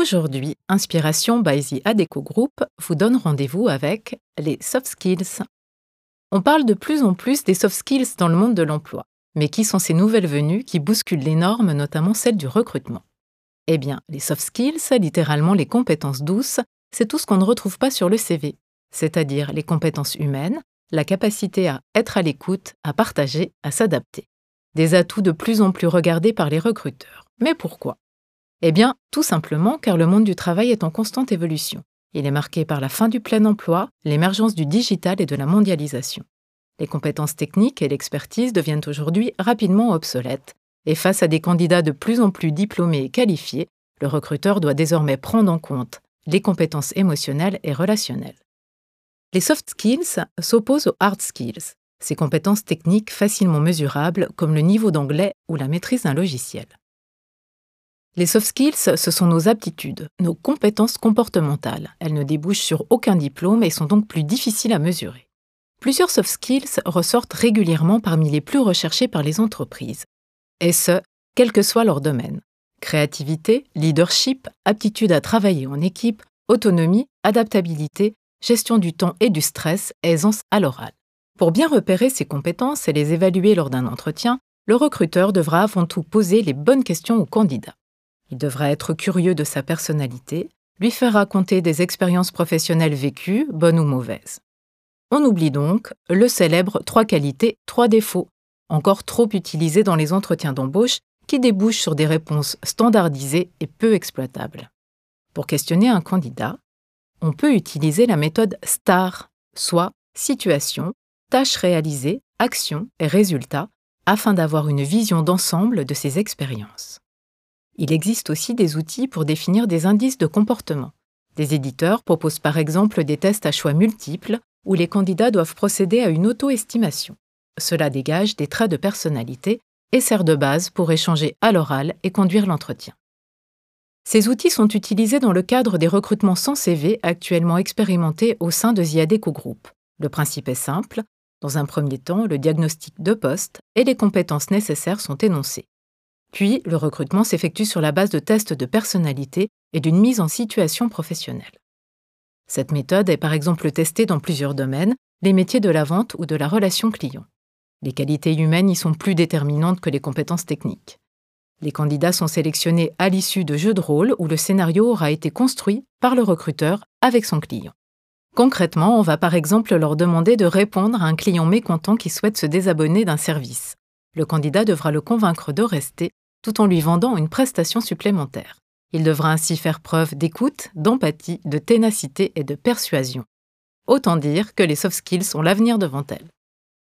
Aujourd'hui, Inspiration by the Adeco Group vous donne rendez-vous avec les soft skills. On parle de plus en plus des soft skills dans le monde de l'emploi. Mais qui sont ces nouvelles venues qui bousculent les normes, notamment celles du recrutement? Eh bien, les soft skills, littéralement les compétences douces, c'est tout ce qu'on ne retrouve pas sur le CV, c'est-à-dire les compétences humaines, la capacité à être à l'écoute, à partager, à s'adapter. Des atouts de plus en plus regardés par les recruteurs. Mais pourquoi? Eh bien, tout simplement car le monde du travail est en constante évolution. Il est marqué par la fin du plein emploi, l'émergence du digital et de la mondialisation. Les compétences techniques et l'expertise deviennent aujourd'hui rapidement obsolètes, et face à des candidats de plus en plus diplômés et qualifiés, le recruteur doit désormais prendre en compte les compétences émotionnelles et relationnelles. Les soft skills s'opposent aux hard skills, ces compétences techniques facilement mesurables comme le niveau d'anglais ou la maîtrise d'un logiciel. Les soft skills, ce sont nos aptitudes, nos compétences comportementales. Elles ne débouchent sur aucun diplôme et sont donc plus difficiles à mesurer. Plusieurs soft skills ressortent régulièrement parmi les plus recherchés par les entreprises, et ce, quel que soit leur domaine. Créativité, leadership, aptitude à travailler en équipe, autonomie, adaptabilité, gestion du temps et du stress, aisance à l'oral. Pour bien repérer ces compétences et les évaluer lors d'un entretien, le recruteur devra avant tout poser les bonnes questions au candidat. Il devra être curieux de sa personnalité, lui faire raconter des expériences professionnelles vécues, bonnes ou mauvaises. On oublie donc le célèbre trois qualités, trois défauts, encore trop utilisé dans les entretiens d'embauche qui débouchent sur des réponses standardisées et peu exploitables. Pour questionner un candidat, on peut utiliser la méthode STAR, soit situation, tâche réalisée, action et résultat, afin d'avoir une vision d'ensemble de ses expériences. Il existe aussi des outils pour définir des indices de comportement. Des éditeurs proposent par exemple des tests à choix multiples où les candidats doivent procéder à une auto-estimation. Cela dégage des traits de personnalité et sert de base pour échanger à l'oral et conduire l'entretien. Ces outils sont utilisés dans le cadre des recrutements sans CV actuellement expérimentés au sein de Ziadeco Group. Le principe est simple. Dans un premier temps, le diagnostic de poste et les compétences nécessaires sont énoncés. Puis, le recrutement s'effectue sur la base de tests de personnalité et d'une mise en situation professionnelle. Cette méthode est par exemple testée dans plusieurs domaines, les métiers de la vente ou de la relation client. Les qualités humaines y sont plus déterminantes que les compétences techniques. Les candidats sont sélectionnés à l'issue de jeux de rôle où le scénario aura été construit par le recruteur avec son client. Concrètement, on va par exemple leur demander de répondre à un client mécontent qui souhaite se désabonner d'un service. Le candidat devra le convaincre de rester tout en lui vendant une prestation supplémentaire. Il devra ainsi faire preuve d'écoute, d'empathie, de ténacité et de persuasion. Autant dire que les soft skills sont l'avenir devant elles.